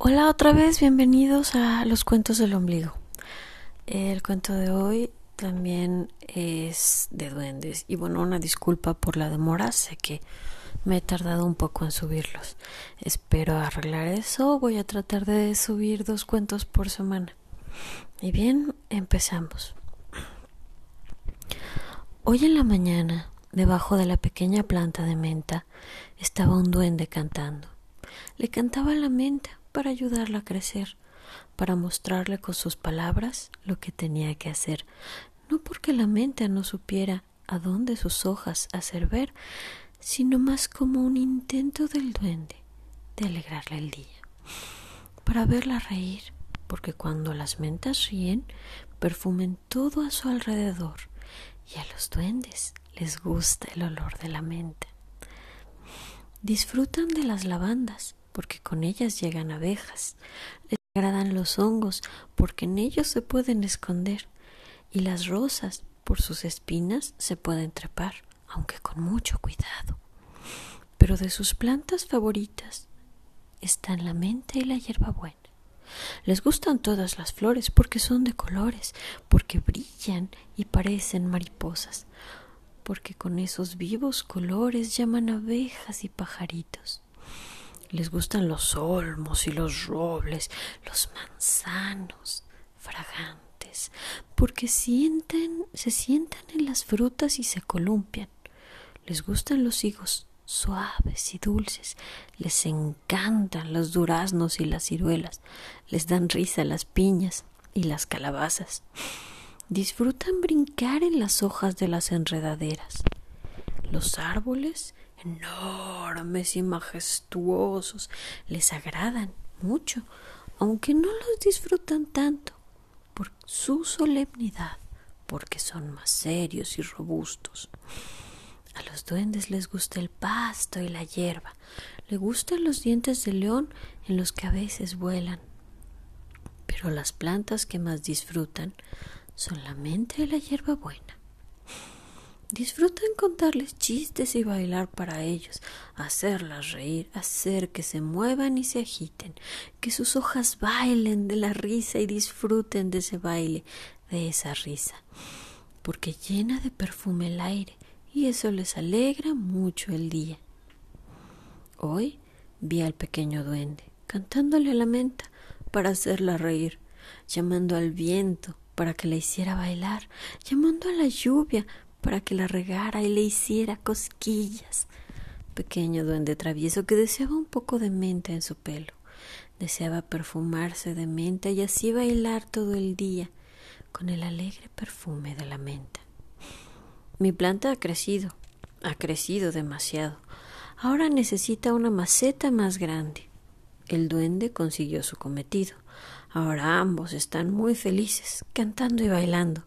Hola otra vez, bienvenidos a los cuentos del ombligo. El cuento de hoy también es de duendes y bueno, una disculpa por la demora, sé que me he tardado un poco en subirlos. Espero arreglar eso, voy a tratar de subir dos cuentos por semana. Y bien, empezamos. Hoy en la mañana, debajo de la pequeña planta de menta, estaba un duende cantando. Le cantaba la menta para ayudarla a crecer, para mostrarle con sus palabras lo que tenía que hacer, no porque la mente no supiera a dónde sus hojas hacer ver, sino más como un intento del duende de alegrarle el día, para verla reír, porque cuando las mentas ríen, perfumen todo a su alrededor, y a los duendes les gusta el olor de la menta. Disfrutan de las lavandas, porque con ellas llegan abejas. Les agradan los hongos, porque en ellos se pueden esconder. Y las rosas, por sus espinas, se pueden trepar, aunque con mucho cuidado. Pero de sus plantas favoritas están la menta y la hierbabuena. Les gustan todas las flores porque son de colores, porque brillan y parecen mariposas, porque con esos vivos colores llaman abejas y pajaritos. Les gustan los olmos y los robles, los manzanos fragantes, porque sienten, se sientan en las frutas y se columpian. Les gustan los higos suaves y dulces, les encantan los duraznos y las ciruelas, les dan risa las piñas y las calabazas. Disfrutan brincar en las hojas de las enredaderas. Los árboles enormes y majestuosos, les agradan mucho, aunque no los disfrutan tanto por su solemnidad, porque son más serios y robustos. A los duendes les gusta el pasto y la hierba, les gustan los dientes de león en los que a veces vuelan. Pero las plantas que más disfrutan son la menta y la hierba buena. Disfrutan contarles chistes y bailar para ellos, hacerlas reír, hacer que se muevan y se agiten, que sus hojas bailen de la risa y disfruten de ese baile, de esa risa, porque llena de perfume el aire y eso les alegra mucho el día. Hoy vi al pequeño duende cantándole a la menta para hacerla reír, llamando al viento para que la hiciera bailar, llamando a la lluvia para que la regara y le hiciera cosquillas. Pequeño duende travieso que deseaba un poco de menta en su pelo, deseaba perfumarse de menta y así bailar todo el día con el alegre perfume de la menta. Mi planta ha crecido, ha crecido demasiado. Ahora necesita una maceta más grande. El duende consiguió su cometido. Ahora ambos están muy felices, cantando y bailando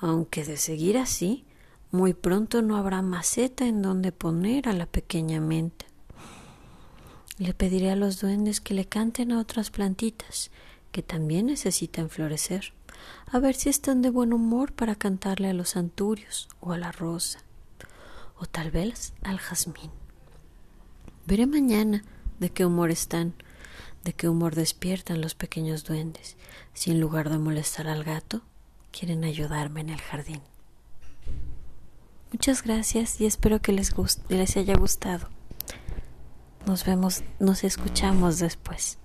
aunque de seguir así, muy pronto no habrá maceta en donde poner a la pequeña menta. Le pediré a los duendes que le canten a otras plantitas que también necesitan florecer, a ver si están de buen humor para cantarle a los anturios o a la rosa, o tal vez al jazmín. Veré mañana de qué humor están, de qué humor despiertan los pequeños duendes, si en lugar de molestar al gato, quieren ayudarme en el jardín. Muchas gracias y espero que les, les haya gustado. Nos vemos, nos escuchamos después.